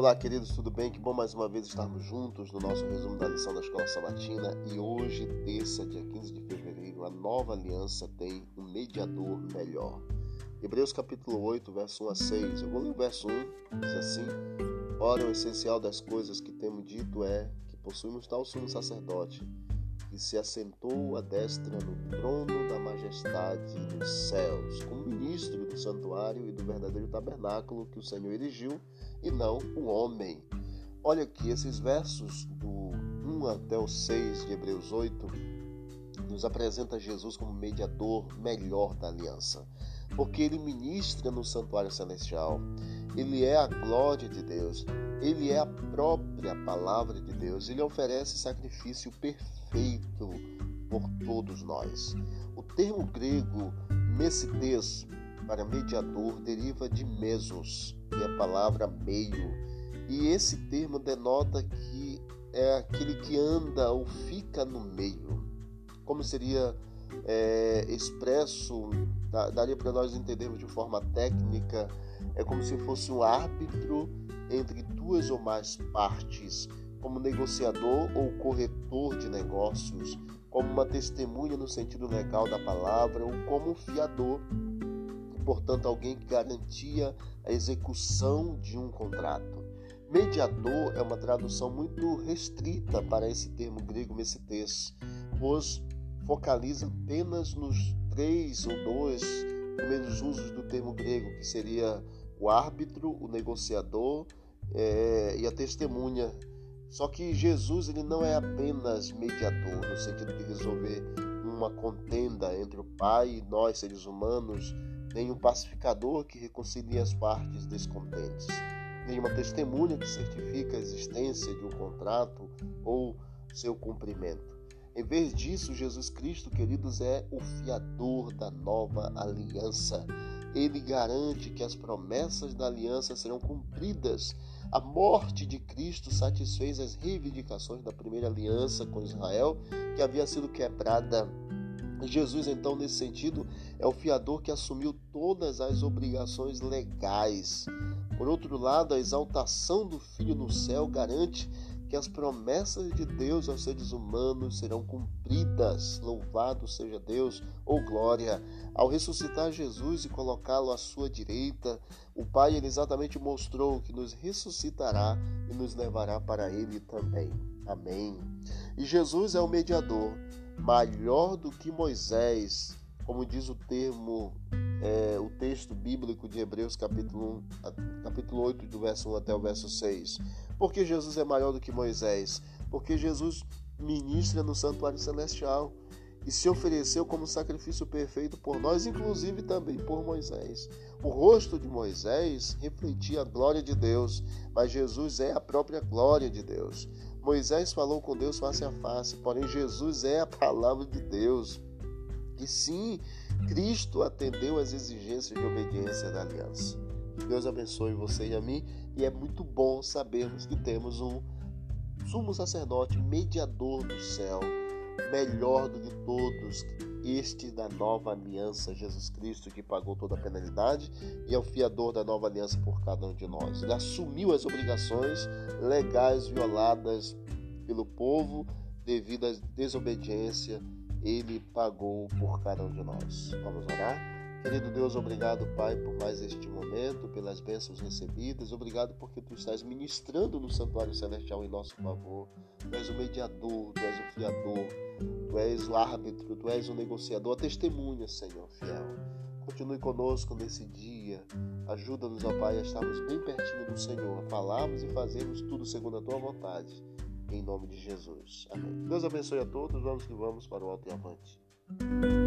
Olá, queridos, tudo bem? Que bom mais uma vez estarmos juntos no nosso resumo da lição da Escola Sabatina. E hoje, terça, dia 15 de fevereiro, a nova aliança tem um mediador melhor. Hebreus capítulo 8, verso 1 a 6. Eu vou ler o verso 1, diz assim: Ora, o essencial das coisas que temos dito é que possuímos tal sumo sacerdote que se assentou à destra no trono da majestade dos céus, como ministro do santuário e do verdadeiro tabernáculo que o Senhor erigiu, e não o homem. Olha aqui, esses versos do 1 até o 6 de Hebreus 8 nos apresenta Jesus como mediador melhor da aliança, porque ele ministra no santuário celestial, ele é a glória de Deus, ele é a própria palavra de Deus, ele oferece sacrifício perfeito por todos nós. O termo grego messites para mediador deriva de mesos, que é a palavra meio, e esse termo denota que é aquele que anda ou fica no meio. Como seria é, expresso, daria para nós entendermos de forma técnica, é como se fosse um árbitro entre duas ou mais partes, como negociador ou corretor de negócios, como uma testemunha no sentido legal da palavra, ou como fiador, portanto, alguém que garantia a execução de um contrato. Mediador é uma tradução muito restrita para esse termo grego messites, pois focaliza apenas nos três ou dois primeiros usos do termo grego, que seria o árbitro, o negociador é, e a testemunha. Só que Jesus ele não é apenas mediador no sentido de resolver uma contenda entre o Pai e nós seres humanos, nem um pacificador que reconcilia as partes descontentes, nem uma testemunha que certifica a existência de um contrato ou seu cumprimento. Em vez disso, Jesus Cristo, queridos, é o fiador da nova aliança. Ele garante que as promessas da aliança serão cumpridas a morte de Cristo satisfez as reivindicações da primeira aliança com Israel, que havia sido quebrada. Jesus, então, nesse sentido, é o fiador que assumiu todas as obrigações legais. Por outro lado, a exaltação do Filho no céu garante que as promessas de Deus aos seres humanos serão cumpridas. Louvado seja Deus, ou glória! Ao ressuscitar Jesus e colocá-lo à sua direita, o Pai ele exatamente mostrou que nos ressuscitará e nos levará para Ele também. Amém. E Jesus é o mediador, maior do que Moisés, como diz o termo, é, o texto bíblico de Hebreus, capítulo, 1, capítulo 8, do verso 1 até o verso 6. Por que Jesus é maior do que Moisés? Porque Jesus ministra no santuário celestial e se ofereceu como sacrifício perfeito por nós, inclusive também por Moisés. O rosto de Moisés refletia a glória de Deus, mas Jesus é a própria glória de Deus. Moisés falou com Deus face a face, porém Jesus é a palavra de Deus. E sim, Cristo atendeu às exigências de obediência da aliança. Deus abençoe você e a mim. E é muito bom sabermos que temos um sumo sacerdote, mediador do céu, melhor do que todos, este da nova aliança, Jesus Cristo, que pagou toda a penalidade e é o fiador da nova aliança por cada um de nós. Ele assumiu as obrigações legais violadas pelo povo devido à desobediência, ele pagou por cada um de nós. Vamos orar? Querido Deus, obrigado, Pai, por mais este momento, pelas bênçãos recebidas. Obrigado porque tu estás ministrando no santuário celestial em nosso favor. Tu és o mediador, tu és o fiador, tu és o árbitro, tu és o negociador, a testemunha, Senhor fiel. Continue conosco nesse dia. Ajuda-nos, ó Pai, a estarmos bem pertinho do Senhor, a falarmos e fazermos tudo segundo a tua vontade. Em nome de Jesus. Amém. Deus abençoe a todos. Vamos que vamos para o alto e avante.